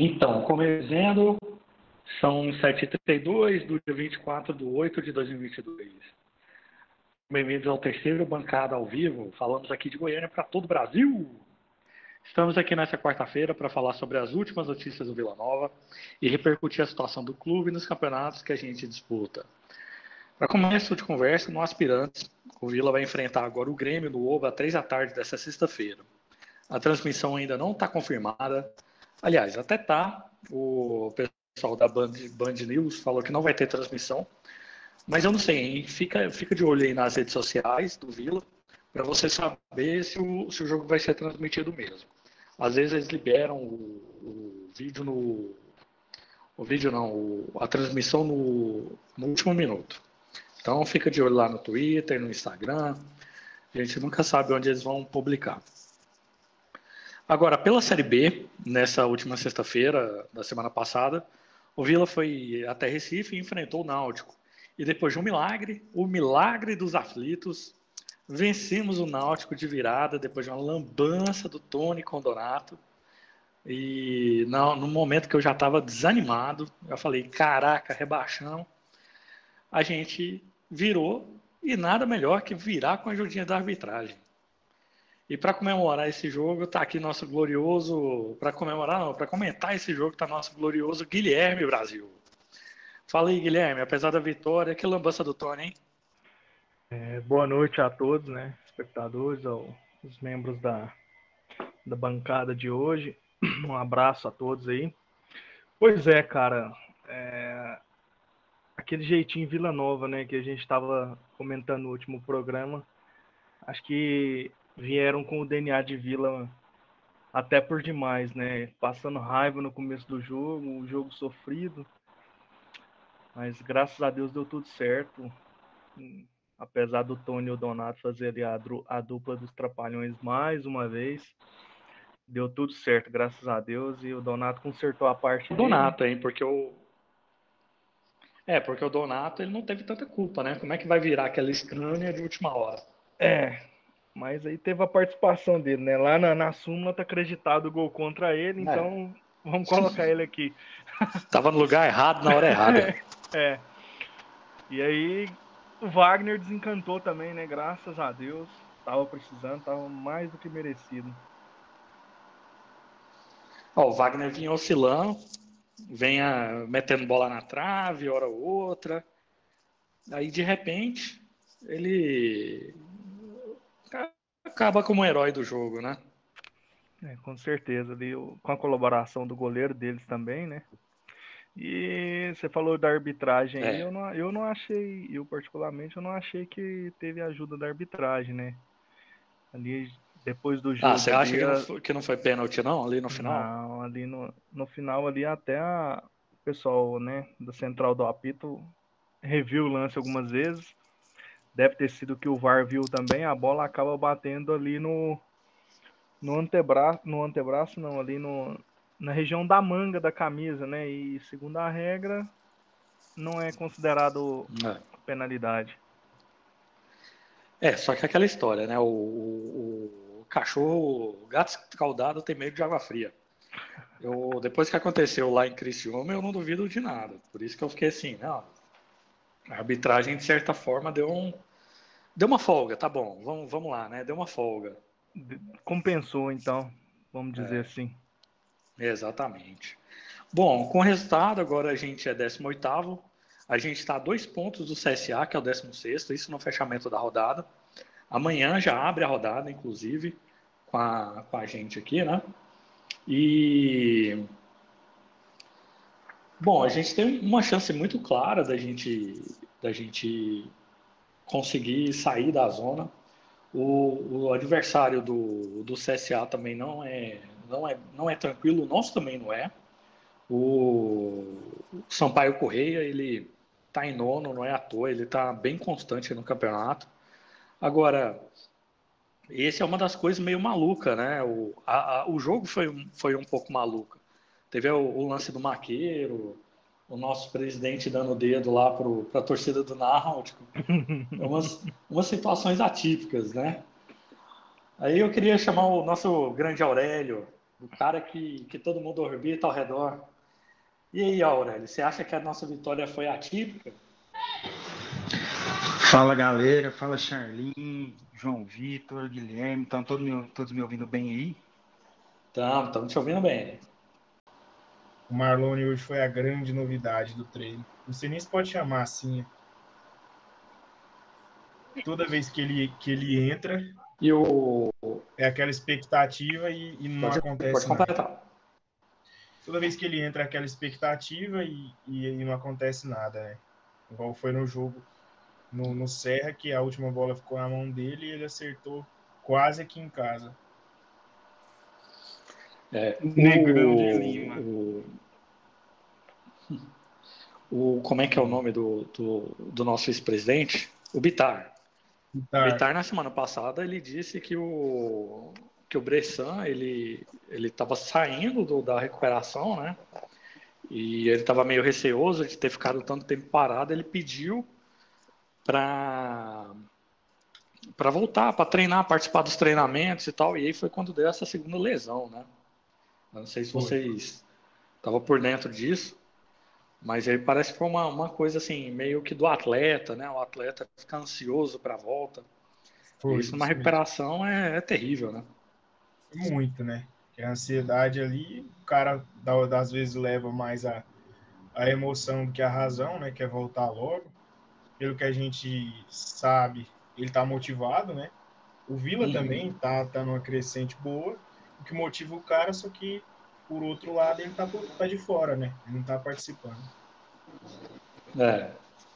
Então, como dizendo, são 7h32 do dia 24 de 8 de 2022. Bem-vindos ao terceiro Bancada ao Vivo. Falamos aqui de Goiânia para todo o Brasil. Estamos aqui nessa quarta-feira para falar sobre as últimas notícias do Vila Nova e repercutir a situação do clube nos campeonatos que a gente disputa. Para começo de conversa, no Aspirantes, o Vila vai enfrentar agora o Grêmio do Ovo às três da tarde dessa sexta-feira. A transmissão ainda não está confirmada, Aliás, até tá. O pessoal da Band, Band News falou que não vai ter transmissão. Mas eu não sei, hein? Fica, fica de olho aí nas redes sociais do Vila para você saber se o, se o jogo vai ser transmitido mesmo. Às vezes eles liberam o, o vídeo no. O vídeo não, o, a transmissão no, no último minuto. Então fica de olho lá no Twitter, no Instagram. A gente nunca sabe onde eles vão publicar. Agora, pela Série B, nessa última sexta-feira da semana passada, o Vila foi até Recife e enfrentou o Náutico. E depois de um milagre, o milagre dos aflitos, vencemos o Náutico de virada depois de uma lambança do Tony Condonato. E no, momento que eu já estava desanimado, eu falei: caraca, rebaixão. A gente virou e nada melhor que virar com a ajudinha da arbitragem. E para comemorar esse jogo, está aqui nosso glorioso. Para comemorar, não, para comentar esse jogo, está nosso glorioso Guilherme Brasil. Fala aí, Guilherme, apesar da vitória, que lambança do Tony, hein? É, boa noite a todos, né? Espectadores, aos membros da, da bancada de hoje. Um abraço a todos aí. Pois é, cara. É, aquele jeitinho Vila Nova, né? Que a gente estava comentando no último programa. Acho que vieram com o DNA de Vila até por demais, né? Passando raiva no começo do jogo, o jogo sofrido. Mas graças a Deus deu tudo certo. Apesar do Tony e o Donato fazerem a, a dupla dos Trapalhões mais uma vez. Deu tudo certo, graças a Deus. E o Donato consertou a parte Donato, dele. hein? Porque o. É, porque o Donato ele não teve tanta culpa, né? Como é que vai virar aquela escrânia de última hora? É, mas aí teve a participação dele, né? Lá na, na súmula tá acreditado o gol contra ele, é. então é. vamos colocar ele aqui. Tava no lugar errado na hora errada. é. E aí o Wagner desencantou também, né? Graças a Deus. Tava precisando, tava mais do que merecido. Ó, o Wagner vinha oscilando, venha metendo bola na trave, hora ou outra. Aí de repente ele acaba como um herói do jogo, né? É, com certeza, ali, com a colaboração do goleiro deles também, né? E você falou da arbitragem é. eu não, eu não achei, eu particularmente, eu não achei que teve ajuda da arbitragem, né? Ali, depois do jogo... Ah, você acha que, não foi, que não foi pênalti não, ali no final? Não, ali no, no final, ali até a, o pessoal, né, da central do apito reviu o lance algumas vezes, deve ter sido que o VAR viu também, a bola acaba batendo ali no no antebraço, no antebraço não, ali no, na região da manga da camisa, né? E segundo a regra, não é considerado é. penalidade. É, só que aquela história, né? O, o, o cachorro, o gato escaldado tem medo de água fria. Eu, depois que aconteceu lá em Criciúma, eu não duvido de nada. Por isso que eu fiquei assim, não. A arbitragem, de certa forma, deu um, Deu uma folga, tá bom. Vamos, vamos lá, né? Deu uma folga. Compensou, então, vamos dizer é. assim. Exatamente. Bom, com o resultado, agora a gente é 18. A gente está a dois pontos do CSA, que é o 16, isso no fechamento da rodada. Amanhã já abre a rodada, inclusive, com a, com a gente aqui, né? E. Bom, a gente tem uma chance muito clara da gente, da gente conseguir sair da zona. O, o, adversário do, do CSA também não é, não, é, não é tranquilo, o nosso também não é. O Sampaio Correia, ele está em nono, não é à toa, ele está bem constante no campeonato. Agora, esse é uma das coisas meio maluca, né? O, a, a, o jogo foi, foi um pouco maluco. Teve o, o lance do Maqueiro, o nosso presidente dando o dedo lá para a torcida do Náutico. É umas, umas situações atípicas, né? Aí eu queria chamar o nosso grande Aurélio do cara que, que todo mundo orbita ao redor. E aí, Aurélio, você acha que a nossa vitória foi atípica? Fala galera, fala Charlin, João Vitor, Guilherme, estão todos me, todos me ouvindo bem aí? Estamos, estamos te ouvindo bem. O Marlone hoje foi a grande novidade do treino. Sei nem se pode chamar assim. Toda vez que ele, que ele entra, e o... é aquela expectativa e, e não pode, acontece pode completar. nada. Toda vez que ele entra, é aquela expectativa e, e, e não acontece nada, né? Igual foi no jogo no, no Serra, que a última bola ficou na mão dele e ele acertou quase aqui em casa. É, Negrão de Lima. O, o, como é que é o nome do, do, do nosso ex-presidente? O Bitar. Bitar. Bitar, na semana passada, ele disse que o, que o Bressan, ele estava saindo do, da recuperação, né? E ele estava meio receoso de ter ficado tanto tempo parado. Ele pediu para para voltar, para treinar, participar dos treinamentos e tal. E aí foi quando deu essa segunda lesão, né? Eu não sei se vocês estavam por dentro disso, mas aí parece que foi uma, uma coisa assim, meio que do atleta, né? O atleta fica ansioso para a volta. Foi, isso numa recuperação é, é, terrível, né? Muito, né? A ansiedade ali, o cara às vezes leva mais a, a emoção do que a razão, né? Quer voltar logo. Pelo que a gente sabe, ele tá motivado, né? O Vila uhum. também tá, tá numa crescente boa o que motiva o cara, só que por outro lado ele tá, tá de fora, né? Ele não tá participando. É.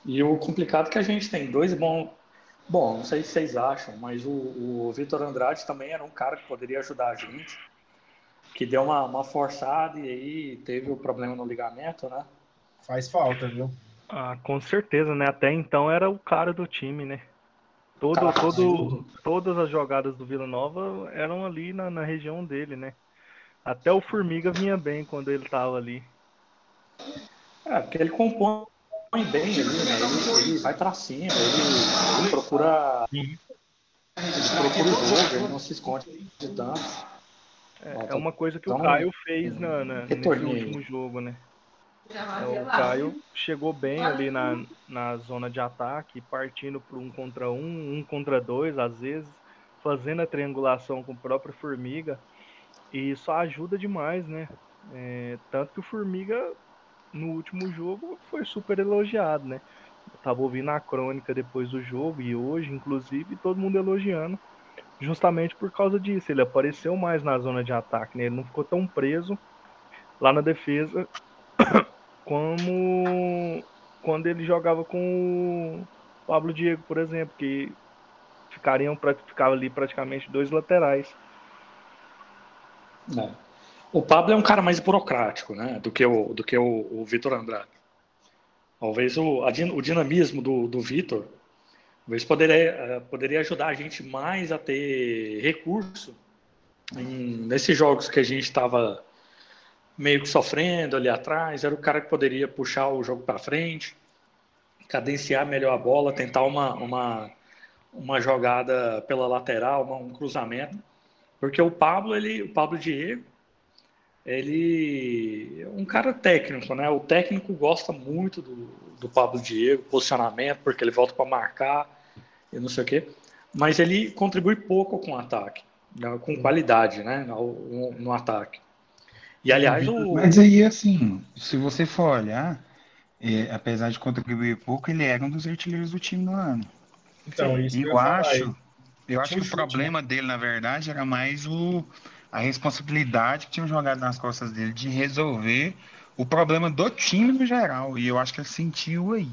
E o complicado é que a gente tem dois bons. Bom, não sei se vocês acham, mas o, o Vitor Andrade também era um cara que poderia ajudar a gente, que deu uma, uma forçada e aí teve o problema no ligamento, né? Faz falta, viu? Ah, com certeza, né? Até então era o cara do time, né? Todo, todo, todas as jogadas do Vila Nova eram ali na, na região dele, né? Até o Formiga vinha bem quando ele estava ali. É, porque ele compõe bem ali, né? Ele, ele vai para cima, ele, ele procura. Ele procura o jogo, ele não se esconde de tanto. É, é uma coisa que então, o Caio fez na, na, nesse último jogo, né? É, o Caio chegou bem ali na, na zona de ataque, partindo para um contra um, um contra dois, às vezes, fazendo a triangulação com o próprio Formiga. E isso ajuda demais, né? É, tanto que o Formiga, no último jogo, foi super elogiado, né? Eu tava ouvindo a crônica depois do jogo e hoje, inclusive, todo mundo elogiando, justamente por causa disso. Ele apareceu mais na zona de ataque, né? Ele não ficou tão preso lá na defesa como quando ele jogava com o Pablo Diego, por exemplo, que ficariam ficavam ali praticamente dois laterais. É. O Pablo é um cara mais burocrático, né, do que o do que o, o Vitor Andrade. Talvez o, a, o dinamismo do, do Vitor talvez poderia, eh, poderia ajudar a gente mais a ter recurso em, nesses jogos que a gente estava meio que sofrendo ali atrás, era o cara que poderia puxar o jogo para frente, cadenciar melhor a bola, tentar uma, uma, uma jogada pela lateral, uma, um cruzamento. Porque o Pablo, ele, o Pablo Diego, ele é um cara técnico, né? O técnico gosta muito do, do Pablo Diego, posicionamento, porque ele volta para marcar e não sei o quê. Mas ele contribui pouco com o ataque, né? com qualidade, né? no, no ataque. E aliás, o... Mas aí, assim, se você for olhar, é, apesar de contribuir pouco, ele era um dos artilheiros do time no ano. Então, isso eu, eu acho, eu acho que o problema dele, na verdade, era mais o, a responsabilidade que tinha jogado nas costas dele de resolver o problema do time no geral. E eu acho que ele sentiu aí.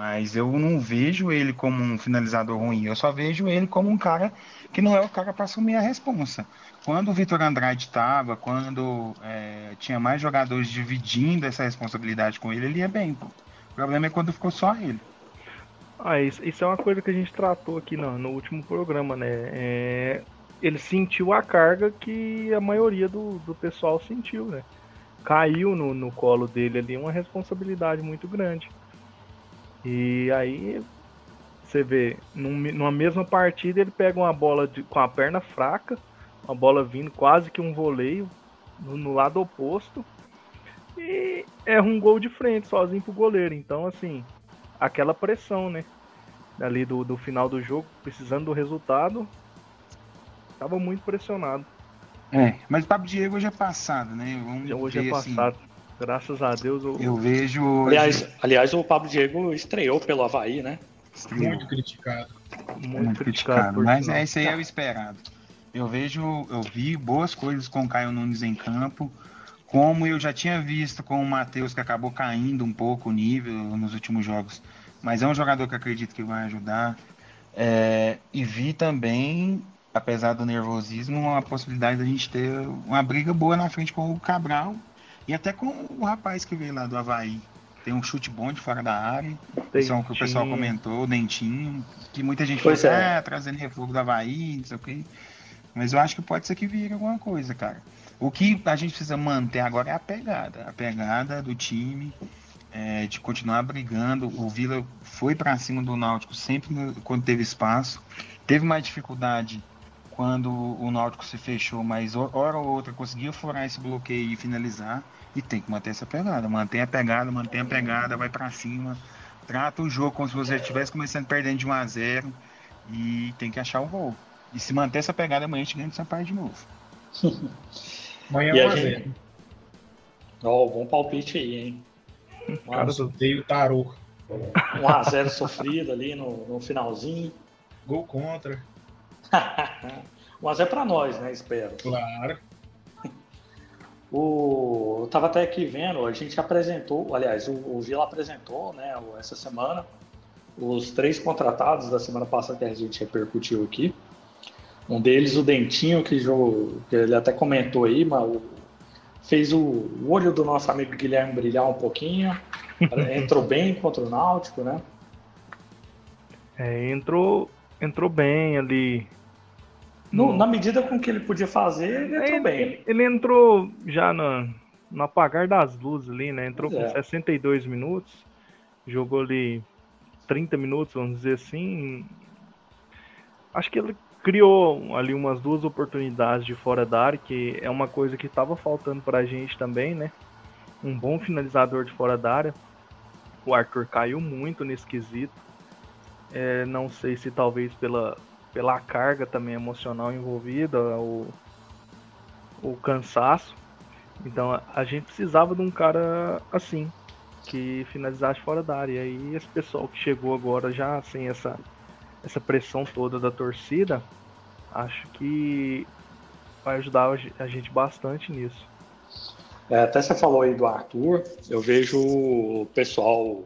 Mas eu não vejo ele como um finalizador ruim, eu só vejo ele como um cara que não é o cara para assumir a responsa. Quando o Vitor Andrade estava, quando é, tinha mais jogadores dividindo essa responsabilidade com ele, ele ia bem. Pô. O problema é quando ficou só ele. Ah, isso, isso é uma coisa que a gente tratou aqui no, no último programa, né? É, ele sentiu a carga que a maioria do, do pessoal sentiu, né? Caiu no, no colo dele ali uma responsabilidade muito grande. E aí você vê, num, numa mesma partida ele pega uma bola de, com a perna fraca, uma bola vindo quase que um voleio, no, no lado oposto e erra um gol de frente sozinho pro goleiro. Então, assim, aquela pressão, né? Ali do, do final do jogo, precisando do resultado, tava muito pressionado. É, mas o Pablo Diego hoje é passado, né? Vamos hoje é ver, é passado. Assim, Graças a Deus. Eu, eu vejo. Hoje... Aliás, aliás, o Pablo Diego estreou pelo Havaí, né? Estreou. Muito criticado. Muito, muito criticado. criticado mas é, esse aí é o esperado. Eu vejo, eu vi boas coisas com o Caio Nunes em campo. Como eu já tinha visto com o Matheus, que acabou caindo um pouco o nível nos últimos jogos. Mas é um jogador que acredito que vai ajudar. É, e vi também, apesar do nervosismo, a possibilidade da gente ter uma briga boa na frente com o Cabral e até com o rapaz que veio lá do Havaí. Tem um chute bom de fora da área. Isso é o que o pessoal comentou, o Dentinho. Que muita gente pois falou, é. ah, trazendo refugo do Havaí, não sei o quê. Mas eu acho que pode ser que vire alguma coisa, cara. O que a gente precisa manter agora é a pegada. A pegada do time, é, de continuar brigando. O Vila foi para cima do Náutico sempre quando teve espaço. Teve mais dificuldade quando o Náutico se fechou, mas hora ou outra conseguia furar esse bloqueio e finalizar. E tem que manter essa pegada. Mantém a pegada, mantém a pegada, vai para cima. Trata o jogo como se você estivesse começando perdendo de 1 a 0 e tem que achar o gol. E se manter essa pegada, amanhã a gente ganha essa parte de novo. amanhã é 1 a 0 Ó, oh, bom palpite aí, hein? Cara, sorteio tarô. 1x0 sofrido ali no, no finalzinho. Gol contra. 1x0 pra nós, né? Espero. Claro. O, eu tava até aqui vendo, a gente apresentou, aliás, o, o Vila apresentou, né, essa semana, os três contratados da semana passada que a gente repercutiu aqui. Um deles, o Dentinho, que, jogou, que ele até comentou aí, mas o, fez o, o, olho do nosso amigo Guilherme brilhar um pouquinho. entrou bem contra o Náutico, né? É, entrou, entrou bem ali. No, na medida com que ele podia fazer, ele entrou bem. Ele, ele entrou já no, no apagar das luzes ali, né? Entrou pois com é. 62 minutos, jogou ali 30 minutos, vamos dizer assim. Acho que ele criou ali umas duas oportunidades de fora da área, que é uma coisa que estava faltando para a gente também, né? Um bom finalizador de fora da área. O Arthur caiu muito nesse quesito. É, não sei se talvez pela, pela carga também emocional envolvida, o, o cansaço. Então a gente precisava de um cara assim, que finalizasse fora da área. E aí esse pessoal que chegou agora já sem essa essa pressão toda da torcida, acho que vai ajudar a gente bastante nisso. É, até você falou aí do Arthur, eu vejo o pessoal,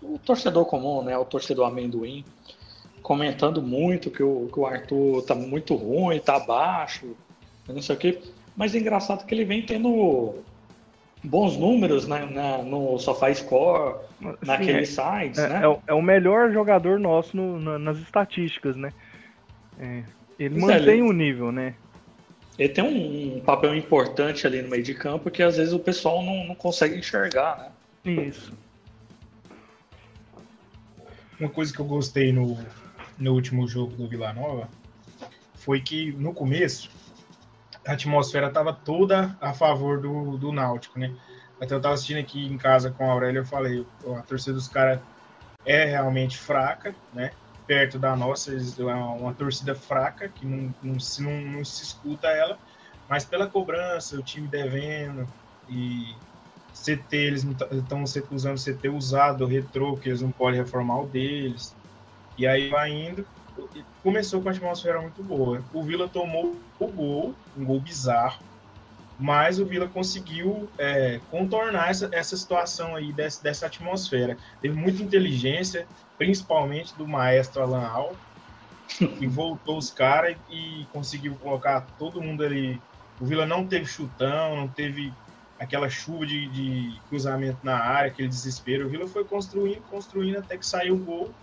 o torcedor comum, né, o torcedor amendoim, comentando muito que o, que o Arthur tá muito ruim, tá baixo, não sei o quê. Mas é engraçado que ele vem tendo bons números né, na, no SofaScore, naqueles é, sites, é, né? É, é, o melhor jogador nosso no, na, nas estatísticas, né? É, ele é, mantém o um nível, né? Ele tem um, um, papel importante ali no meio de campo que às vezes o pessoal não, não consegue enxergar, né? Isso. Uma coisa que eu gostei no, no último jogo do Vila Nova foi que no começo a atmosfera estava toda a favor do, do Náutico, né? Até eu estava assistindo aqui em casa com a Aurélia, eu falei, a torcida dos caras é realmente fraca, né? Perto da nossa, é uma, torcida fraca, que não, não, se, não, não se escuta ela, mas pela cobrança, o time devendo e CT, eles estão usando CT usado, retrô, que eles não podem reformar o deles. E aí vai indo, começou com uma atmosfera muito boa. O Vila tomou o gol, um gol bizarro, mas o Vila conseguiu é, contornar essa, essa situação aí dessa, dessa atmosfera. Teve muita inteligência, principalmente do maestro Alan Al, que voltou os caras e conseguiu colocar todo mundo ali. O Vila não teve chutão, não teve aquela chuva de, de cruzamento na área, aquele desespero. O Vila foi construindo, construindo até que saiu o gol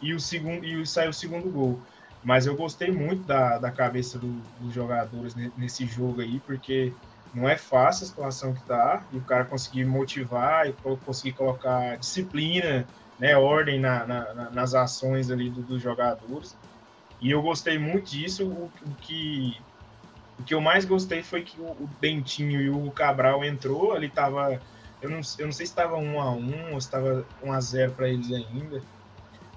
e o segundo e saiu o segundo gol. Mas eu gostei muito da, da cabeça do, dos jogadores nesse jogo aí, porque não é fácil a situação que tá, e o cara conseguir motivar e conseguir colocar disciplina, né, ordem na, na, nas ações ali do, dos jogadores. E eu gostei muito disso, o, o, que O que eu mais gostei foi que o, o Dentinho e o Cabral entrou, ele tava. Eu não, eu não sei se estava 1 a 1 ou se estava 1 a 0 para eles ainda.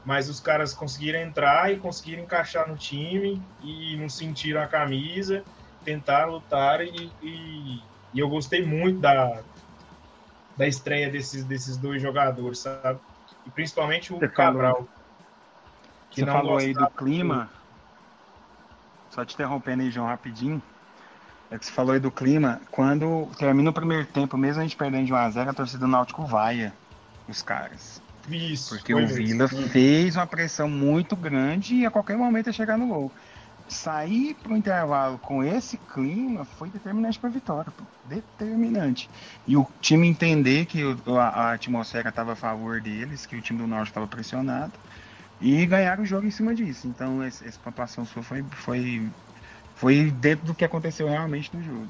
Mas os caras conseguiram entrar e conseguiram encaixar no time e não sentiram a camisa, tentaram lutar e, e, e eu gostei muito da, da estreia desses, desses dois jogadores, sabe? E principalmente o Você Cabral. Falou, que Você falou aí do clima. Só te interrompendo aí, João, rapidinho. É que você falou aí do clima. Quando termina o primeiro tempo, mesmo a gente perdendo de 1x0, a torcida do Náutico vaia os caras. Isso. Porque o Vila fez uma pressão muito grande e a qualquer momento ia chegar no gol. Sair para o intervalo com esse clima foi determinante para a vitória. Pô. Determinante. E o time entender que a, a atmosfera estava a favor deles, que o time do Norte estava pressionado. E ganharam o jogo em cima disso. Então, essa pontuação sua foi, foi foi dentro do que aconteceu realmente no jogo.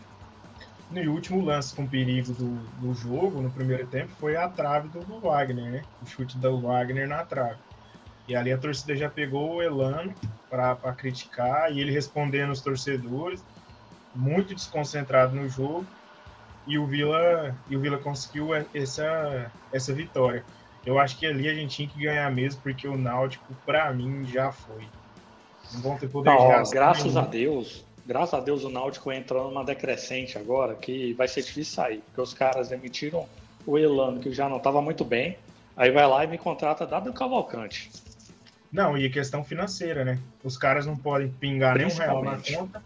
E o último lance com perigo do, do jogo, no primeiro tempo, foi a trave do, do Wagner, né? O chute do Wagner na trave. E ali a torcida já pegou o Elano para criticar e ele respondendo os torcedores, muito desconcentrado no jogo. E o Vila, e o Vila conseguiu essa, essa vitória. Eu acho que ali a gente tinha que ganhar mesmo, porque o Náutico, para mim, já foi. Não vão ter poder não, de Graças a Deus, graças a Deus o Náutico entrou numa decrescente agora, que vai ser difícil sair, porque os caras demitiram o Elano, que já não estava muito bem, aí vai lá e me contrata Dado Cavalcante. Não, e questão financeira, né? Os caras não podem pingar nenhum real na conta.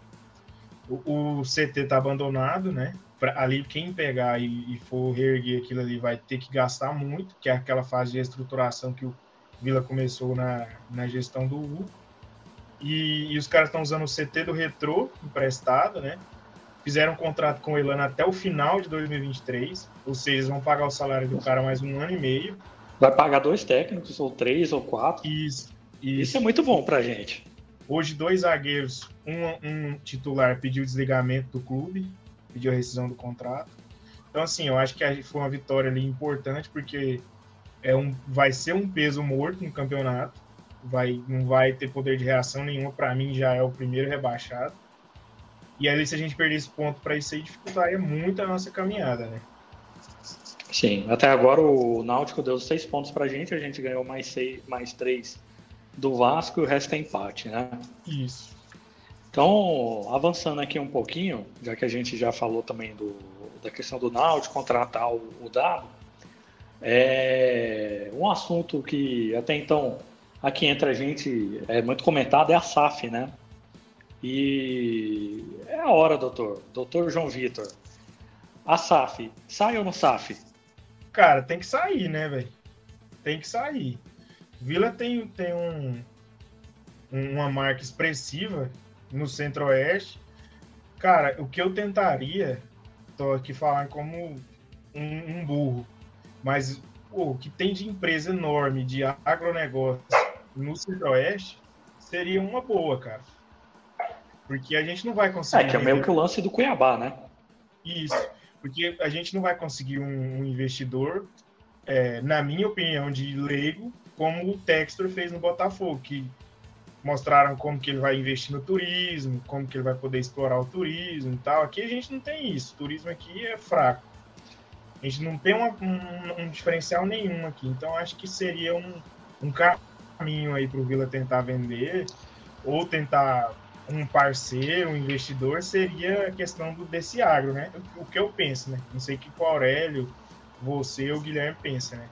O, o CT tá abandonado, né? Pra, ali, quem pegar e, e, for reerguer aquilo ali vai ter que gastar muito, que é aquela fase de estruturação que o Vila começou na, na gestão do U. E, e os caras estão usando o CT do Retro emprestado, né? Fizeram um contrato com o Elano até o final de 2023, ou seja, eles vão pagar o salário do cara mais um ano e meio. Vai pagar dois técnicos, ou três, ou quatro. Isso. Isso, isso é muito bom pra gente. Hoje, dois zagueiros, um, um titular pediu desligamento do clube, pediu a rescisão do contrato. Então, assim, eu acho que foi uma vitória ali importante, porque é um, vai ser um peso morto no campeonato vai, não vai ter poder de reação nenhuma. Para mim, já é o primeiro rebaixado. E aí, se a gente perder esse ponto para isso aí, dificultaria muito a nossa caminhada, né? Sim, até agora o Náutico deu seis pontos para a gente, a gente ganhou mais, seis, mais três do Vasco e o resto é empate, né? Isso. Então, avançando aqui um pouquinho, já que a gente já falou também do, da questão do Náutico contratar o, o Dado, é um assunto que até então aqui entre a gente é muito comentado é a SAF, né? E é a hora, doutor. Doutor João Vitor. A SAF, sai ou não SAF? Cara, tem que sair, né, velho? Tem que sair. Vila tem, tem um, uma marca expressiva no Centro-Oeste. Cara, o que eu tentaria, tô aqui falando como um, um burro, mas o que tem de empresa enorme de agronegócio no Centro-Oeste seria uma boa, cara. Porque a gente não vai conseguir. É, que é meio que o lance do Cuiabá, né? Isso. Porque a gente não vai conseguir um, um investidor, é, na minha opinião, de leigo, como o Textor fez no Botafogo, que mostraram como que ele vai investir no turismo, como que ele vai poder explorar o turismo e tal. Aqui a gente não tem isso. O turismo aqui é fraco. A gente não tem uma, um, um, diferencial nenhum aqui. Então acho que seria um, um caminho aí para o Vila tentar vender ou tentar um parceiro, um investidor, seria a questão do desse agro, né? O que eu penso, né? Não sei o que o Aurélio, você ou o Guilherme pensa, né?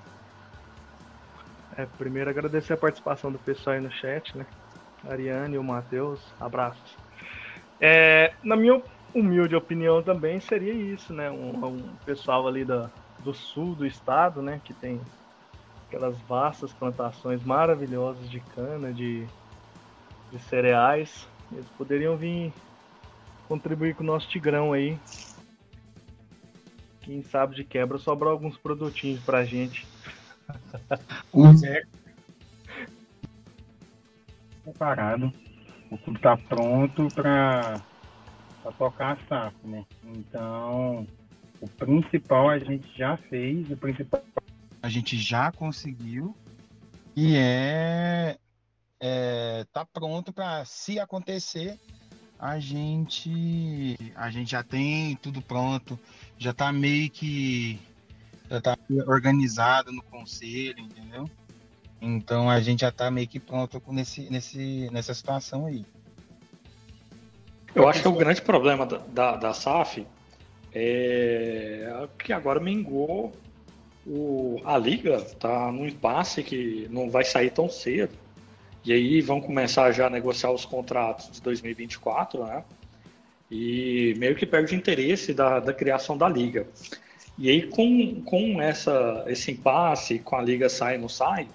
É, primeiro agradecer a participação do pessoal aí no chat, né? Ariane e o Matheus, abraços. É, na minha humilde opinião também seria isso, né? Um, um pessoal ali da, do sul do estado, né? Que tem aquelas vastas plantações maravilhosas de cana, de, de cereais. Eles poderiam vir contribuir com o nosso Tigrão aí. Quem sabe de quebra sobrar alguns produtinhos pra gente. O Zé preparado. O clube tá pronto para tocar a SAF, né? Então, o principal a gente já fez, o principal a gente já conseguiu e é, é tá pronto para se acontecer a gente a gente já tem tudo pronto, já está meio que já tá organizado no conselho, entendeu? Então a gente já está meio que pronto nesse, nesse, nessa situação aí. Eu acho que o grande problema da, da, da SAF é que agora mingou o, a liga, tá num impasse que não vai sair tão cedo. E aí vão começar já a negociar os contratos de 2024, né? E meio que perde o interesse da, da criação da liga. E aí com, com essa, esse impasse, com a liga sai não sai,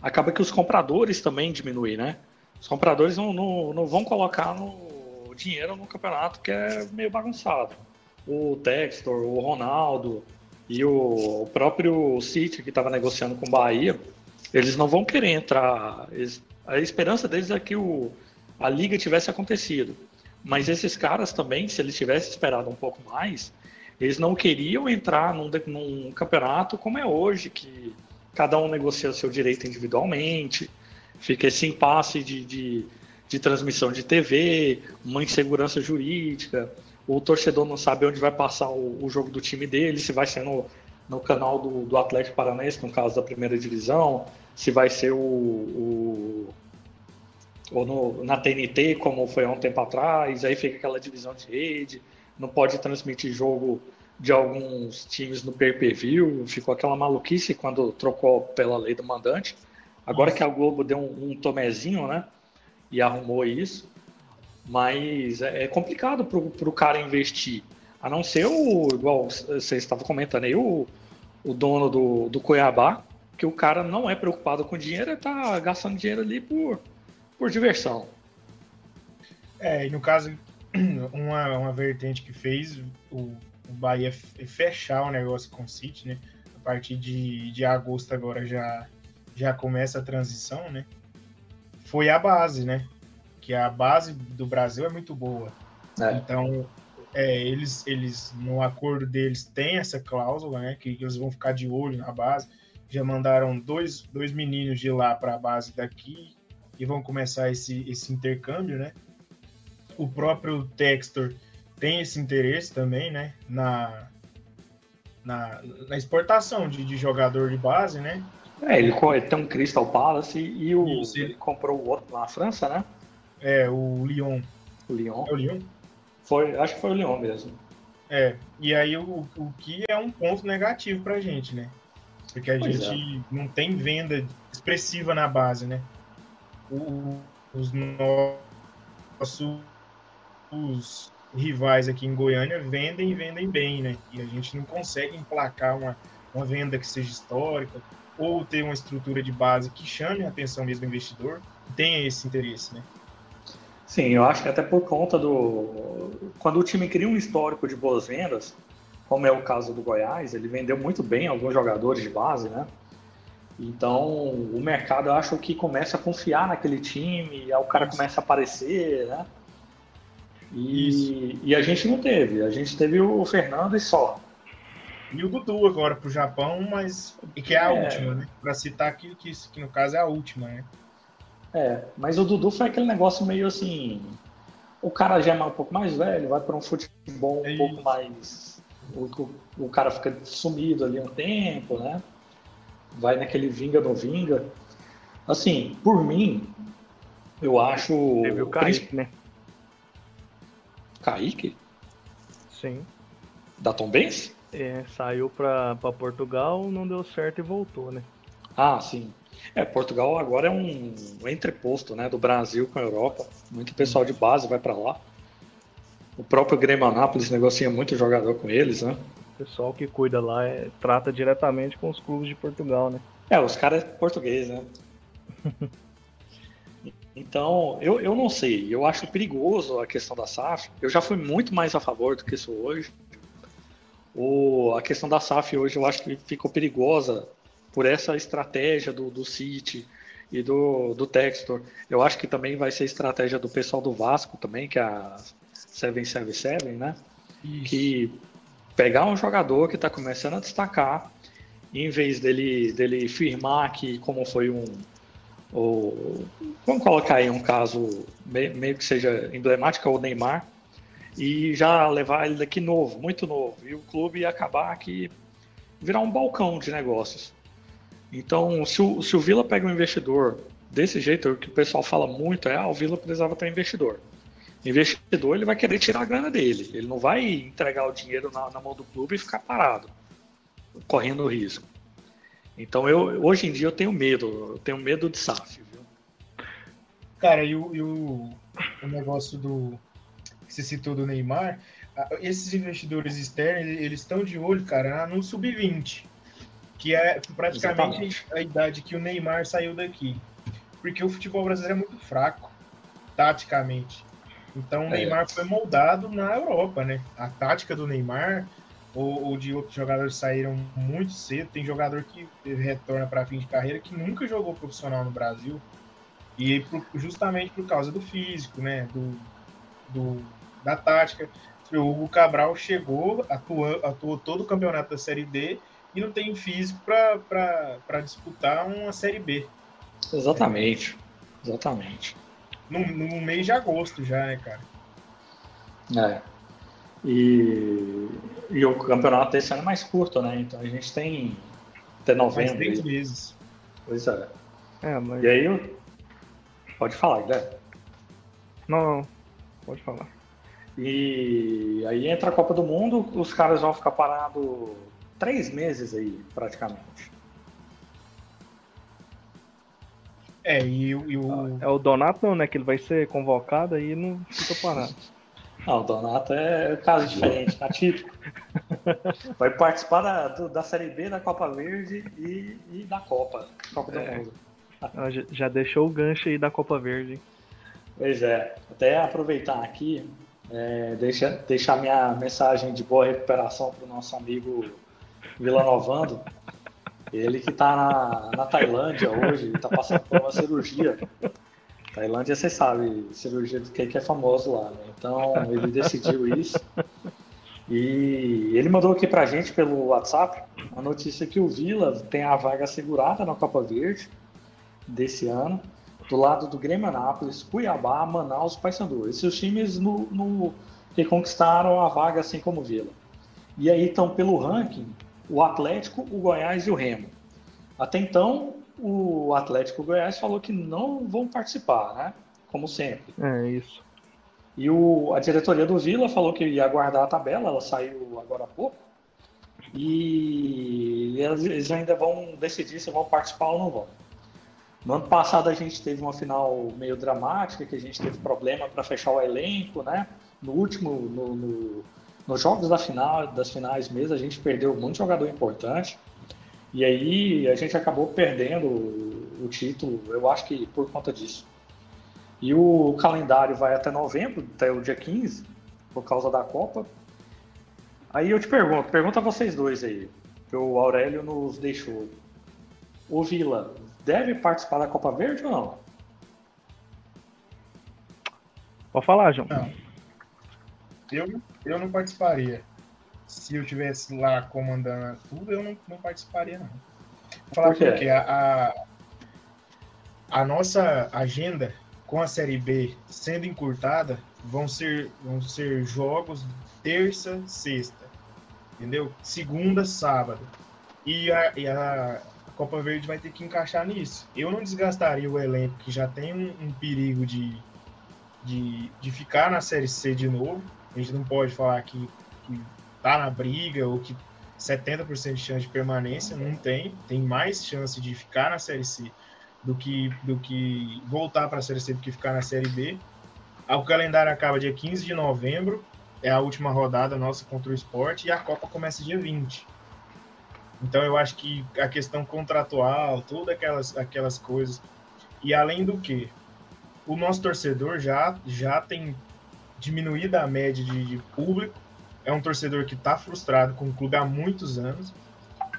acaba que os compradores também diminuem, né? Os compradores não, não, não vão colocar no dinheiro no campeonato que é meio bagunçado. O Textor, o Ronaldo e o próprio City que estava negociando com o Bahia, eles não vão querer entrar. Eles, a esperança deles é que o, a liga tivesse acontecido. Mas esses caras também, se eles tivessem esperado um pouco mais, eles não queriam entrar num, num campeonato como é hoje, que cada um negocia seu direito individualmente, fica esse impasse de, de, de transmissão de TV, uma insegurança jurídica, o torcedor não sabe onde vai passar o, o jogo do time dele, se vai ser no, no canal do, do Atlético Paranaense, no caso da primeira divisão, se vai ser o, o ou no, na TNT, como foi há um tempo atrás, aí fica aquela divisão de rede, não pode transmitir jogo de alguns times no pay-per-view, ficou aquela maluquice quando trocou pela lei do mandante. Agora que a Globo deu um, um tomezinho, né, e arrumou isso, mas é, é complicado para o cara investir, a não ser o, igual você estava comentando aí, o, o dono do, do Cuiabá, que o cara não é preocupado com dinheiro, ele tá gastando dinheiro ali por, por diversão. É, e no caso, uma, uma vertente que fez o, o Bahia fechar o negócio com o City, né? A partir de, de agosto agora já, já começa a transição, né? Foi a base, né? Que a base do Brasil é muito boa. É. Então, é, eles, eles, no acordo deles, tem essa cláusula, né? Que eles vão ficar de olho na base já mandaram dois, dois meninos de lá para a base daqui e vão começar esse, esse intercâmbio, né? O próprio Textor tem esse interesse também, né? Na, na, na exportação de, de jogador de base, né? É, ele, ele tem um Crystal Palace e o, Isso, ele comprou o outro na França, né? É, o Lyon. O Lyon? É o Lyon? Foi, acho que foi o Lyon mesmo. É, e aí o, o que é um ponto negativo pra gente, né? Porque a pois gente é. não tem venda expressiva na base, né? O, os nossos os rivais aqui em Goiânia vendem e vendem bem, né? E a gente não consegue emplacar uma, uma venda que seja histórica ou ter uma estrutura de base que chame a atenção mesmo do investidor, tenha esse interesse, né? Sim, eu acho que até por conta do. Quando o time cria um histórico de boas vendas, como é o caso do Goiás, ele vendeu muito bem alguns jogadores de base, né? Então, o mercado, eu acho que começa a confiar naquele time, aí o cara começa a aparecer, né? E, e, a gente não teve. A gente teve o Fernando e só. E o Dudu agora pro Japão, mas. E que é a é... última, né? Pra citar aqui, que, que no caso é a última, né? É, mas o Dudu foi aquele negócio meio assim. O cara já é um pouco mais velho, vai para um futebol um é pouco mais o, o, cara fica sumido ali um tempo, né? Vai naquele vinga não vinga. Assim, por mim, eu acho. Teve o Kaique, né? Kaique? Sim. Da Tom Benz? É, saiu para Portugal, não deu certo e voltou, né? Ah, sim. É, Portugal agora é um entreposto, né, do Brasil com a Europa. Muito pessoal de base vai para lá. O próprio Grêmio Anápolis negocia muito jogador com eles, né? O pessoal que cuida lá é, trata diretamente com os clubes de Portugal, né? É, os caras é português, né? então, eu, eu não sei. Eu acho perigoso a questão da SAF. Eu já fui muito mais a favor do que sou hoje. O, a questão da SAF hoje eu acho que ficou perigosa por essa estratégia do, do City e do, do Textor. Eu acho que também vai ser estratégia do pessoal do Vasco também, que é a 777, né? Isso. Que pegar um jogador que está começando a destacar, em vez dele, dele firmar que como foi um, ou vamos colocar aí um caso meio que seja emblemático, é o Neymar, e já levar ele daqui novo, muito novo, e o clube acabar aqui virar um balcão de negócios. Então, se o, se o Vila pega um investidor desse jeito, o que o pessoal fala muito é, ah, o Vila precisava ter investidor. investidor, ele vai querer tirar a grana dele, ele não vai entregar o dinheiro na, na mão do clube e ficar parado, correndo risco. Então, eu, hoje em dia eu tenho medo, eu tenho medo de SAF, viu? Cara, e o, e o, o negócio do, que você citou do Neymar, esses investidores externos, eles estão de olho, cara, no sub-20, que é praticamente Exatamente. a idade que o Neymar saiu daqui. Porque o futebol brasileiro é muito fraco, taticamente. Então o é. Neymar foi moldado na Europa, né? A tática do Neymar ou, ou de outros jogadores saíram muito cedo. Tem jogador que retorna para fim de carreira que nunca jogou profissional no Brasil. E justamente por causa do físico, né? Do, do da tática. O Hugo Cabral chegou, atuou, atuou todo o campeonato da Série D e não tem físico para disputar uma Série B. Exatamente. Exatamente. No, no mês de agosto já, né, cara? É. E, e o campeonato desse ano é mais curto, né? Então a gente tem até novembro. Mais três meses. Pois é. é mas... E aí, pode falar, Guilherme. Não, não, pode falar. E aí entra a Copa do Mundo, os caras vão ficar parados três meses aí, praticamente. É, e, e o. É o Donato não, né? Que ele vai ser convocado aí não fica parado. Não, o Donato é caso diferente, tá típico. Vai participar da, do, da Série B, da Copa Verde e, e da Copa. Copa do é. Mundo. Já, já deixou o gancho aí da Copa Verde. Pois é. Até aproveitar aqui, é, deixa, deixar minha mensagem de boa recuperação para o nosso amigo Vila Novando. Ele que está na, na Tailândia hoje, está passando por uma cirurgia. Tailândia, você sabe, cirurgia do que é famoso lá. Né? Então, ele decidiu isso. E ele mandou aqui para a gente pelo WhatsApp a notícia que o Vila tem a vaga assegurada na Copa Verde desse ano do lado do Grêmio Anápolis, Cuiabá, Manaus, Paysandu. Esses os times no, no, que conquistaram a vaga, assim como o Vila. E aí estão pelo ranking o Atlético, o Goiás e o Remo. Até então, o Atlético Goiás falou que não vão participar, né? Como sempre. É isso. E o, a diretoria do Vila falou que ia aguardar a tabela, ela saiu agora há pouco. E eles ainda vão decidir se vão participar ou não vão. No ano passado a gente teve uma final meio dramática, que a gente teve problema para fechar o elenco, né? No último, no, no, nos jogos da final, das finais mesmo, a gente perdeu muito jogador importante. E aí a gente acabou perdendo o, título, eu acho que por conta disso. E o calendário vai até novembro, até o dia 15, por causa da Copa. Aí eu te pergunto, pergunta a vocês dois aí, que o Aurélio nos deixou. O Vila deve participar da Copa Verde ou não? Pode falar, João. Não. Eu, eu não participaria. Se eu tivesse lá comandando tudo, eu não, não participaria, não. Vou falar Por porque a, a, a nossa agenda com a Série B sendo encurtada vão ser, vão ser jogos terça, sexta. Entendeu? Segunda, sábado. E a, e a Copa Verde vai ter que encaixar nisso. Eu não desgastaria o elenco que já tem um, um perigo de, de, de, ficar na Série C de novo. A gente não pode falar que, que tá na briga ou que 70% de chance de permanência. Não tem. Tem mais chance de ficar na Série C do que, do que voltar para a Série C do que ficar na Série B. O calendário acaba dia 15 de novembro. É a última rodada nossa contra o esporte e a Copa começa dia 20. Então eu acho que a questão contratual, todas aquelas, aquelas coisas. E além do que, o nosso torcedor já, já tem diminuído a média de, de público. É um torcedor que está frustrado com o clube há muitos anos.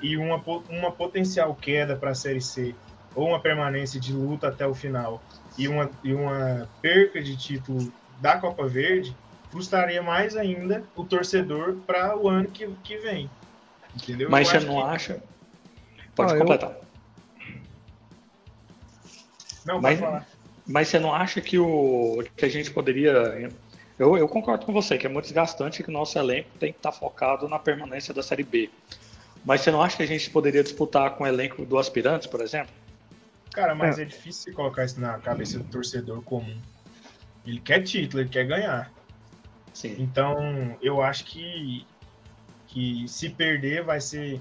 E uma, uma potencial queda para a Série C ou uma permanência de luta até o final e uma, e uma perca de título da Copa Verde frustraria mais ainda o torcedor para o ano que, que vem. Entendeu? Mas você não que... acha. Pode ah, completar. Eu... Não, mas, falar. mas você não acha que, o, que a gente poderia. Eu, eu concordo com você, que é muito desgastante que o nosso elenco tem que estar focado na permanência da Série B. Mas você não acha que a gente poderia disputar com o elenco do aspirantes, por exemplo? Cara, mas é, é difícil colocar isso na cabeça do torcedor comum. Ele quer título, ele quer ganhar. Sim. Então, eu acho que, que se perder vai ser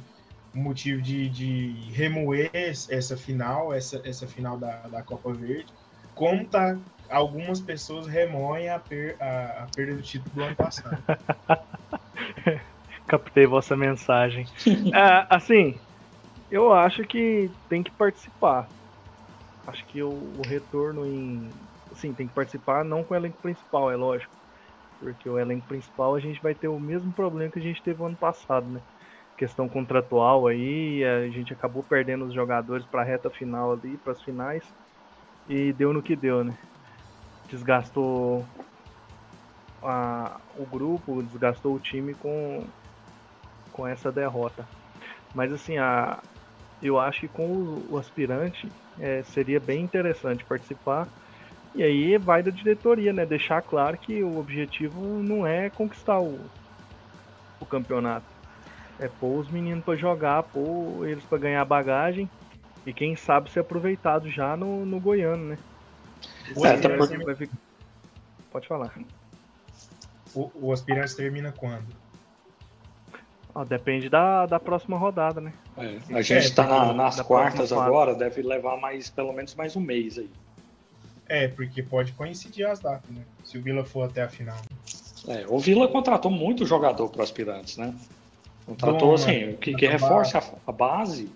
motivo de, de remoer essa final, essa, essa final da, da Copa Verde, como tá, algumas pessoas remoem a, per, a, a perda do título do ano passado. Captei vossa mensagem. é, assim, eu acho que tem que participar. Acho que o, o retorno em. Sim, tem que participar, não com o elenco principal, é lógico. Porque o elenco principal a gente vai ter o mesmo problema que a gente teve ano passado, né? questão contratual aí, a gente acabou perdendo os jogadores para a reta final ali, para as finais, e deu no que deu, né? Desgastou a, o grupo, desgastou o time com, com essa derrota. Mas assim, a, eu acho que com o, o aspirante é, seria bem interessante participar. E aí vai da diretoria, né? Deixar claro que o objetivo não é conquistar o, o campeonato é pôr os meninos para jogar, pôr eles para ganhar bagagem e quem sabe ser aproveitado já no, no Goiano, né? É, tá por... Pode falar. O, o aspirante termina quando? Ah, depende da, da próxima rodada, né? É, a gente está na, nas quartas agora, deve levar mais pelo menos mais um mês aí. É, porque pode coincidir as datas, né? Se o Vila for até a final. É, o Vila contratou muito jogador para aspirantes, né? Contratou, Bom, assim, que, que reforça a, a, base,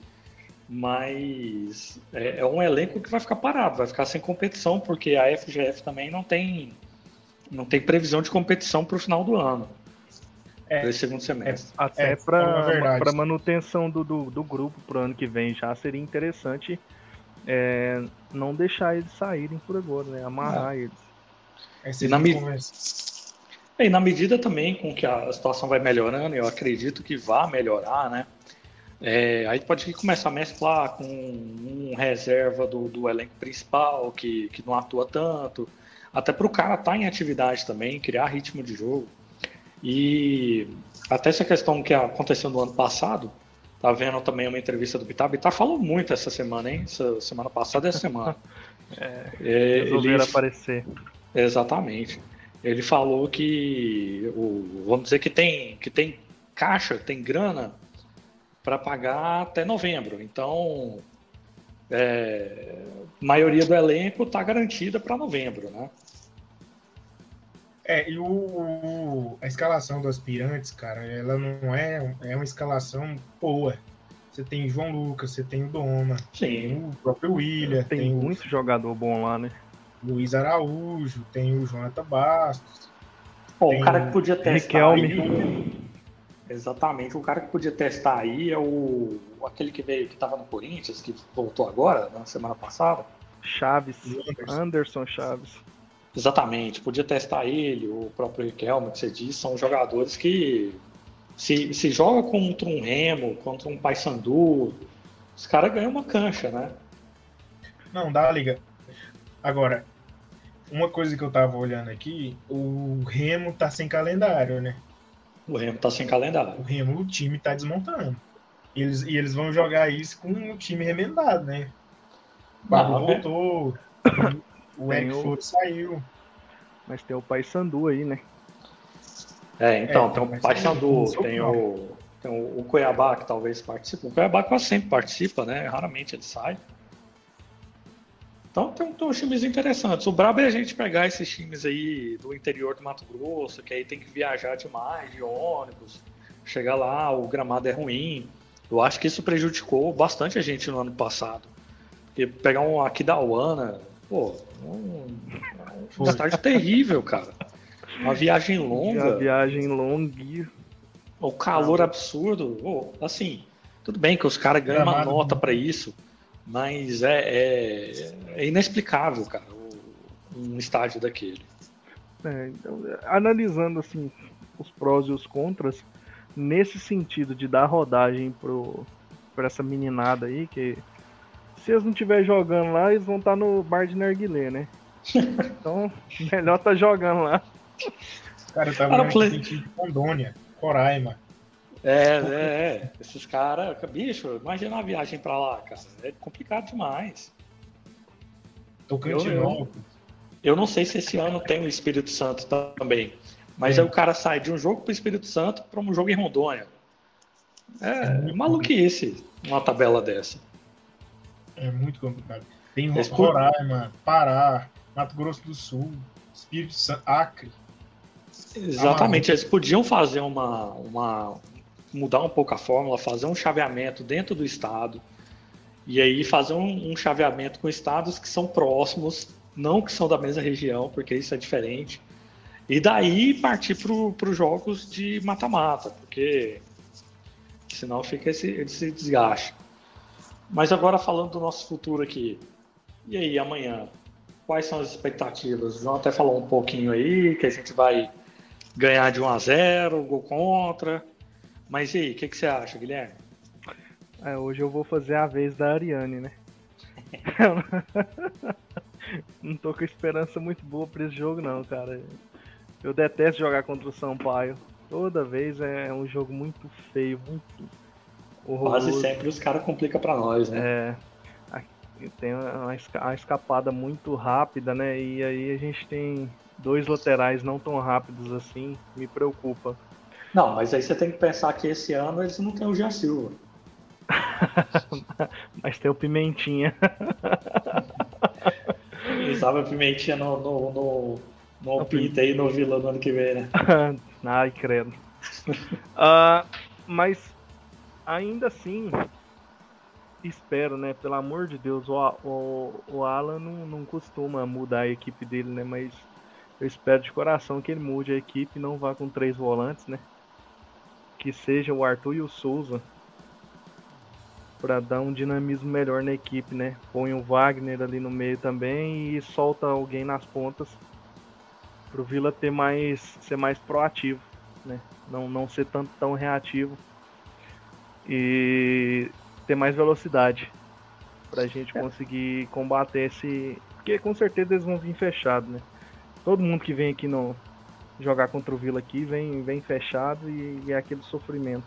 mas é, é, um elenco que vai ficar parado, vai ficar sem competição, porque a FGF também não tem, não tem previsão de competição para o final do ano. É, segundo semestre. É, até é, para manutenção do, do, do grupo para o ano que vem já seria interessante é, não deixar eles saírem por agora, né? Amarrar é. eles. E na, e na medida também com que a situação vai melhorando, eu acredito que vá melhorar, né? É, aí pode começar a mesclar com um reserva do, do elenco principal que, que não atua tanto, até para o cara estar tá em atividade também, criar ritmo de jogo. E até essa questão que aconteceu no ano passado, tá vendo também uma entrevista do Bittar, Bittar falou muito essa semana, hein? Essa semana passada e essa semana. é, é, ele... aparecer. Exatamente ele falou que o, vamos dizer que tem que tem caixa, tem grana para pagar até novembro. Então, é, a maioria do elenco está garantida para novembro, né? É, e o, o, a escalação dos aspirantes, cara, ela não é, é uma escalação boa. Você tem João Lucas, você tem o Doma, Sim. tem o próprio William. Tem, tem muito o... jogador bom lá, né? Luiz Araújo, tem o Jonathan Bastos. Pô, o cara que podia testar aí, Exatamente, o cara que podia testar aí é o aquele que veio que estava no Corinthians, que voltou agora, na semana passada. Chaves, Anderson, Anderson Chaves. Exatamente, podia testar ele, o próprio Riquelme, que você disse, são jogadores que se, se joga contra um Remo, contra um Paysandu, os caras ganham uma cancha, né? Não, dá liga. Agora, uma coisa que eu tava olhando aqui, o Remo tá sem calendário, né? O Remo tá sem calendário. O Remo, o time tá desmontando. Eles, e eles vão jogar isso com o time remendado, né? O Babu ah, voltou, o Eric saiu. Mas tem o Pai Sandu aí, né? É, então, é, tem o Pai Sandu, tem o, tem o, o Cuiabá que talvez participe. O Cuiabá quase sempre participa, né? Raramente ele sai. Então tem, tem uns times interessantes. O brabo é a gente pegar esses times aí do interior do Mato Grosso, que aí tem que viajar demais de ônibus, chegar lá, o gramado é ruim. Eu acho que isso prejudicou bastante a gente no ano passado. Porque pegar um aqui da Uana, pô, um, um estádio terrível, cara. Uma viagem longa. Uma viagem longa. O calor absurdo. Pô, assim, tudo bem que os caras ganham uma nota para isso. Mas é, é, é inexplicável, cara, um estágio daquele. É, então, analisando assim os prós e os contras, nesse sentido de dar rodagem para essa meninada aí, que se eles não estiverem jogando lá, eles vão estar tá no bar de Narguilé, né? Então, melhor tá jogando lá. Cara, eu tava ah, play... de Rondônia, Roraima. É, é, é. Esses caras, bicho, imagina uma viagem pra lá, cara. É complicado demais. Tocantinópolis. Eu, eu não sei se esse ano tem o Espírito Santo também. Mas é. aí o cara sai de um jogo pro Espírito Santo para um jogo em Rondônia. É, é maluquice uma tabela dessa. É muito complicado. Tem Roraima, Pará, Mato Grosso do Sul, Espírito Santo, Acre. Exatamente, eles podiam fazer uma, uma. Mudar um pouco a fórmula, fazer um chaveamento dentro do estado. E aí fazer um, um chaveamento com estados que são próximos, não que são da mesma região, porque isso é diferente. E daí partir para os jogos de mata-mata, porque senão fica esse, esse desgaste. Mas agora falando do nosso futuro aqui. E aí, amanhã? Quais são as expectativas? O João até falou um pouquinho aí que a gente vai ganhar de 1 a 0 gol contra. Mas e aí, o que, que, você acha, Guilherme? É, hoje eu vou fazer a vez da Ariane, né? não tô com esperança muito boa para esse jogo, não, cara. Eu detesto jogar contra o Sampaio. Toda vez é um jogo muito feio, muito horroroso. Quase sempre os caras complicam para nós, né? É. Tem uma escapada muito rápida, né? E aí a gente tem dois laterais não tão rápidos assim. Me preocupa. Não, mas aí você tem que pensar que esse ano eles não têm o Gia Silva. mas tem o Pimentinha. Estavam Pimentinha no, no, no, no Pinta aí no Vila no ano que vem, né? Ai, credo. uh, mas ainda assim, espero, né? Pelo amor de Deus, o, o, o Alan não, não costuma mudar a equipe dele, né? Mas eu espero de coração que ele mude a equipe não vá com três volantes, né? Que seja o Arthur e o Souza para dar um dinamismo melhor na equipe, né? Põe o Wagner ali no meio também e solta alguém nas pontas pro Vila ter mais ser mais proativo, né? Não não ser tanto tão reativo e ter mais velocidade pra gente é. conseguir combater esse, porque com certeza eles vão vir fechado, né? Todo mundo que vem aqui no jogar contra o Vila aqui vem vem fechado e, e é aquele sofrimento.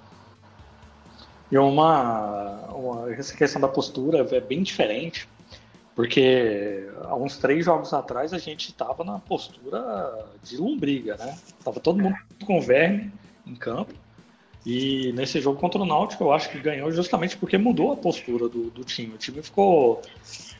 E uma, uma, essa questão da postura é bem diferente, porque há uns três jogos atrás a gente estava na postura de lombriga, né? Tava todo mundo com verme em campo. E nesse jogo contra o Náutico eu acho que ganhou justamente porque mudou a postura do, do time. O time ficou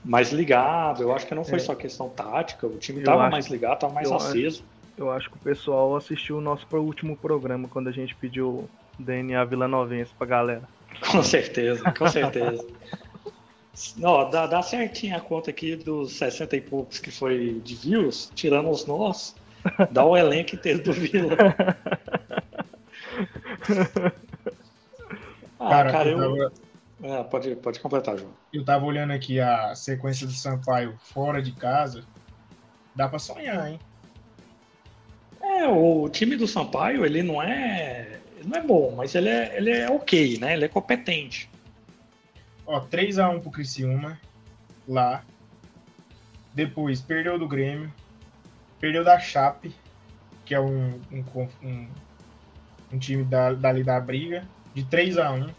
mais ligado. Eu acho que não foi é. só questão tática. O time estava mais ligado, estava mais aceso. Acho, eu acho que o pessoal assistiu o nosso último programa quando a gente pediu DNA Vila Novense pra galera. Com certeza, com certeza. Não, dá, dá certinho a conta aqui dos 60 e poucos que foi de views, tirando os nossos, dá o elenco inteiro do Vila. ah, cara, cara, eu. eu... É, pode, pode completar, João. Eu tava olhando aqui a sequência do Sampaio fora de casa. Dá pra sonhar, hein? É, o time do Sampaio, ele não é não é bom, mas ele é, ele é ok, né? Ele é competente. Ó, 3x1 pro Criciúma, lá. Depois, perdeu do Grêmio. Perdeu da Chape, que é um, um, um, um time da, dali da briga, de 3x1.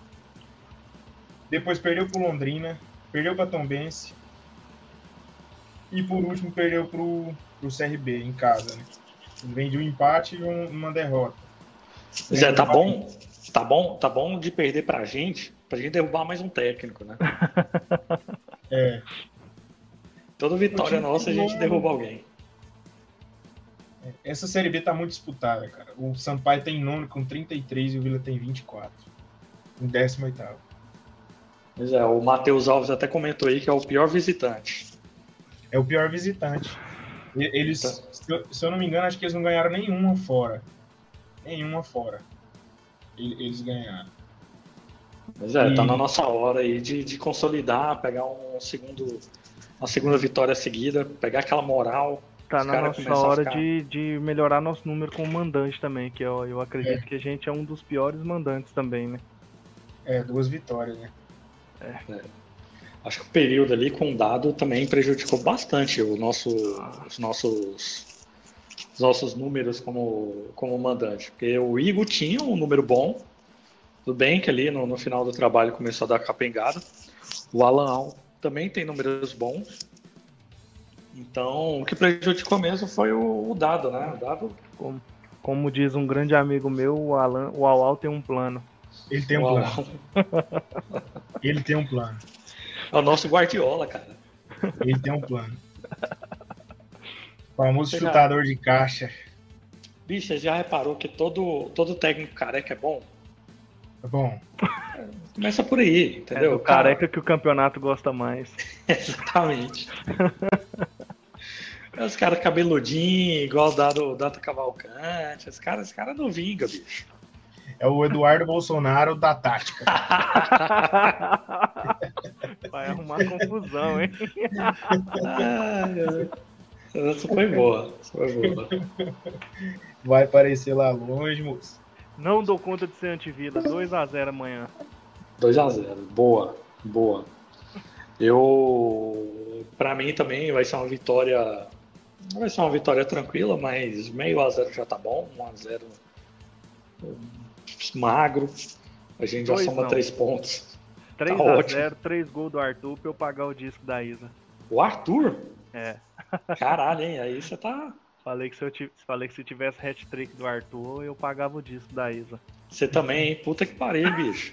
Depois perdeu pro Londrina, perdeu pra Tombense. E por último perdeu pro, pro CRB em casa, né? Vem de um empate e um, uma derrota. Zé, tá bom, tá bom, tá bom de perder pra gente, pra gente derrubar mais um técnico, né? É. Toda vitória nossa a gente derruba alguém. Essa Série B tá muito disputada, cara. O Sampaio tem nono com 33 e o Vila tem 24. Em 18 Pois é, o Matheus Alves até comentou aí que é o pior visitante. É o pior visitante. Eles, tá. se eu não me engano, acho que eles não ganharam nenhuma fora nenhuma fora. Eles ganharam. Mas é, e... tá na nossa hora aí de, de consolidar, pegar um segundo, uma segunda vitória seguida, pegar aquela moral. Tá na nossa hora ficar... de, de melhorar nosso número como mandante também, que eu, eu acredito é. que a gente é um dos piores mandantes também, né? É, duas vitórias, né? É. é. Acho que o período ali com o dado também prejudicou bastante o nosso, os nossos os nossos números como, como mandante. Porque o Igor tinha um número bom, tudo bem que ali no, no final do trabalho começou a dar capengada. O Alan também tem números bons. Então, o que prejudicou mesmo foi o, o dado, né? O dado. Como, como, diz um grande amigo meu, o Alan, o Alau tem um plano. Ele tem um plano. Ele tem um plano. É o nosso Guardiola, cara. Ele tem um plano. O famoso você chutador já... de caixa. Bicho, você já reparou que todo, todo técnico careca é bom? É bom. Começa por aí, entendeu? É o careca que o campeonato gosta mais. Exatamente. Os caras cabeludinhos, igual o Dado, Data Cavalcante. Esse cara, esse cara não vinga, bicho. É o Eduardo Bolsonaro da tática. Vai arrumar confusão, hein? essa foi boa. Essa foi boa. Vai aparecer lá longe, moço. Não dou conta de ser antivida. 2x0 amanhã. 2x0. Boa. Boa. Eu. Pra mim também vai ser uma vitória. Não vai ser uma vitória tranquila, mas meio a zero já tá bom. 1x0 magro. A gente já soma 3 pontos. 3x0, tá 3 gols do Arthur pra eu pagar o disco da Isa. O Arthur? É. Caralho, hein? Aí você tá. Falei que se, eu falei que se tivesse hat-trick do Arthur, eu pagava o disco da Isa. Você também, hein? Puta que pariu, bicho.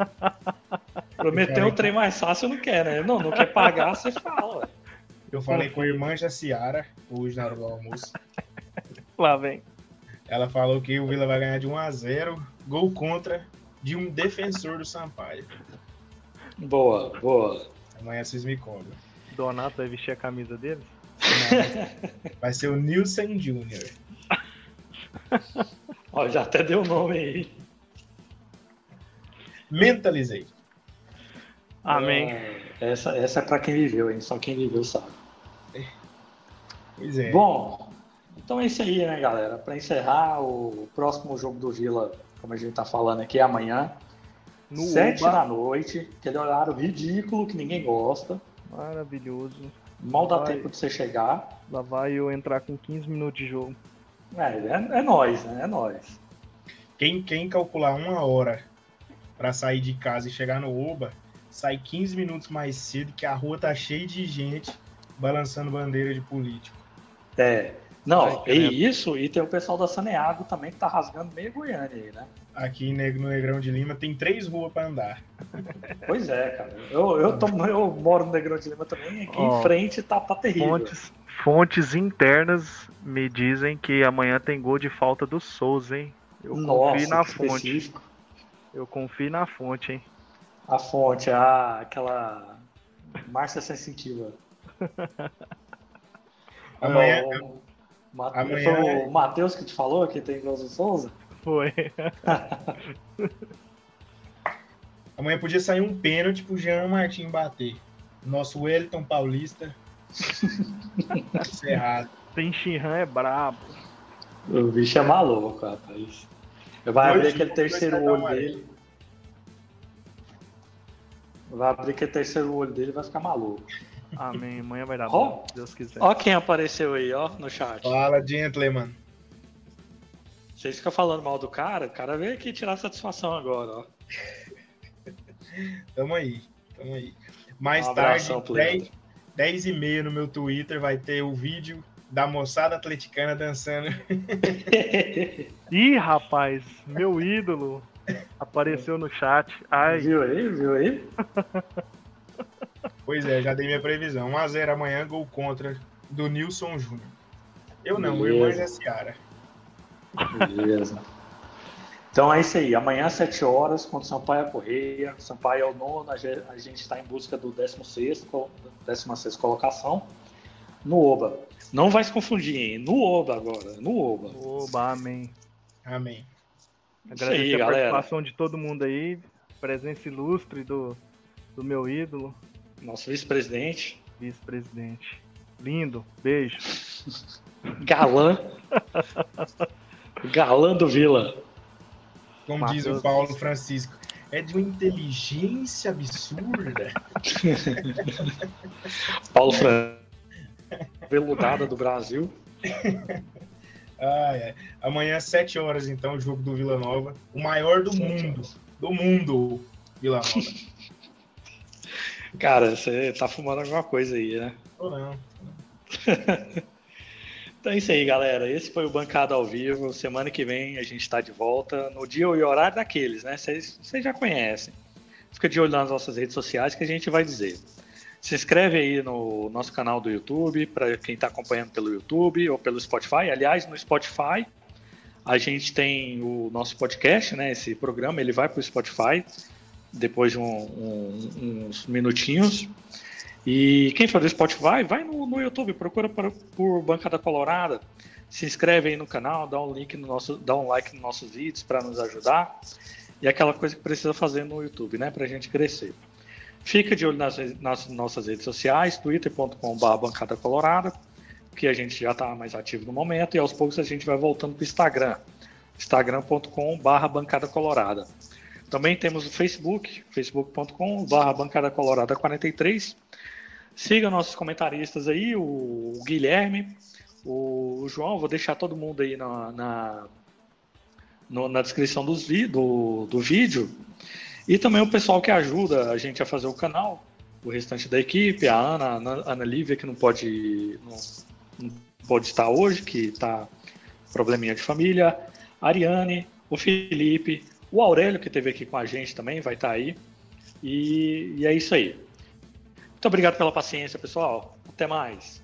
Prometeu um trem mais fácil, não quer, né? Não, não quer pagar, você fala. Eu falei com a irmã Jaciara, hoje na hora do almoço. Lá vem. Ela falou que o Vila vai ganhar de 1 a 0 gol contra de um defensor do Sampaio. Boa, boa. Amanhã vocês me cobram. Donato vai vestir a camisa dele? vai ser o Nilson Jr. Ó, já até deu o nome aí. Mentalizei. Amém. É, essa, essa é para quem viveu, hein? Só quem viveu sabe. Pois é. Bom, então é isso aí, né, galera? Para encerrar, o próximo jogo do Vila, como a gente tá falando aqui, é amanhã. No sete Uba. da noite, aquele horário ridículo que ninguém gosta. Maravilhoso. Mal dá vai, tempo de você chegar. Lá vai eu entrar com 15 minutos de jogo. É, é, é nós, né? É nós. Quem, quem calcular uma hora para sair de casa e chegar no Uba, sai 15 minutos mais cedo, que a rua tá cheia de gente balançando bandeira de político. É. Não, é isso, e tem o pessoal da Saneago também que tá rasgando meio Goiânia aí, né? Aqui no Negrão de Lima tem três ruas para andar. Pois é, cara. Eu, eu, tô, eu moro no Negrão de Lima também, aqui oh, em frente tá, tá terrível. Fontes, fontes internas me dizem que amanhã tem gol de falta do Souza, hein? Eu Nossa, confio na fonte. Específico. Eu confio na fonte, hein? A fonte, a, aquela Márcia Sensitiva. Amanhã, Amanhã... Foi o é- Matheus que te falou que tem Glaucio Souza? Foi. Amanhã podia sair um pênalti pro Jean Martin bater. Nosso Wellington Paulista. Cerrado. Tem Xinhan é brabo. O bicho é maluco, rapaz. Vai abrir aquele terceiro olho dele. Vai abrir aquele terceiro olho dele e vai ficar maluco. Amém. Amanhã vai dar bom, se Deus quiser. Ó quem apareceu aí, ó, no chat. Fala, gentleman. Vocês ficam falando mal do cara, o cara veio aqui tirar satisfação agora, ó. tamo aí, tamo aí. Mais um tarde, 10, 10 e meia no meu Twitter vai ter o vídeo da moçada atleticana dançando. Ih, rapaz, meu ídolo apareceu no chat. Ai. Viu aí, viu aí? Pois é, já dei minha previsão. 1x0 amanhã, gol contra do Nilson Júnior. Eu não, Beleza. o irmão é Ciara. Beleza. Então é isso aí. Amanhã às 7 horas, contra o Sampaio Correia. Sampaio é o nono, a gente está em busca do 16, 16 colocação. No Oba. Não vai se confundir, hein? No Oba agora. No Oba. Oba, amém. Amém. Agradecer aí, a galera. participação de todo mundo aí. Presença ilustre do, do meu ídolo. Nosso vice-presidente. Vice-presidente. Lindo. Beijo. Galã. Galã do Vila. Como Mateus. diz o Paulo Francisco. é de uma inteligência absurda. Paulo Fran, veludada do Brasil. Ah, é. Amanhã, às 7 horas, então, o jogo do Vila Nova. O maior do mundo. Do mundo, Vila Nova. Cara, você tá fumando alguma coisa aí, né? Ou não. então é isso aí, galera. Esse foi o Bancada ao Vivo. Semana que vem a gente está de volta no dia e horário daqueles, né? Vocês já conhecem. Fica de olho nas nossas redes sociais que a gente vai dizer. Se inscreve aí no nosso canal do YouTube, para quem está acompanhando pelo YouTube ou pelo Spotify. Aliás, no Spotify a gente tem o nosso podcast, né? Esse programa ele vai para o Spotify depois de um, um, uns minutinhos. E quem for do Spotify, vai no, no YouTube, procura por, por Bancada Colorada, se inscreve aí no canal, dá um link no nosso, dá um like nos nossos vídeos para nos ajudar. E aquela coisa que precisa fazer no YouTube, né, para a gente crescer. Fica de olho nas, nas nossas redes sociais, twitter.com.br bancada colorada, que a gente já está mais ativo no momento, e aos poucos a gente vai voltando para o Instagram, instagram.com.br bancada colorada. Também temos o Facebook, facebook.com.br bancada colorada 43. Siga nossos comentaristas aí, o Guilherme, o João, vou deixar todo mundo aí na, na, na descrição dos do, do vídeo. E também o pessoal que ajuda a gente a fazer o canal, o restante da equipe, a Ana, a Ana, Ana Lívia, que não pode, não, não pode estar hoje, que está probleminha de família, a Ariane, o Felipe, o Aurélio, que esteve aqui com a gente também, vai estar aí. E, e é isso aí. Muito obrigado pela paciência, pessoal. Até mais.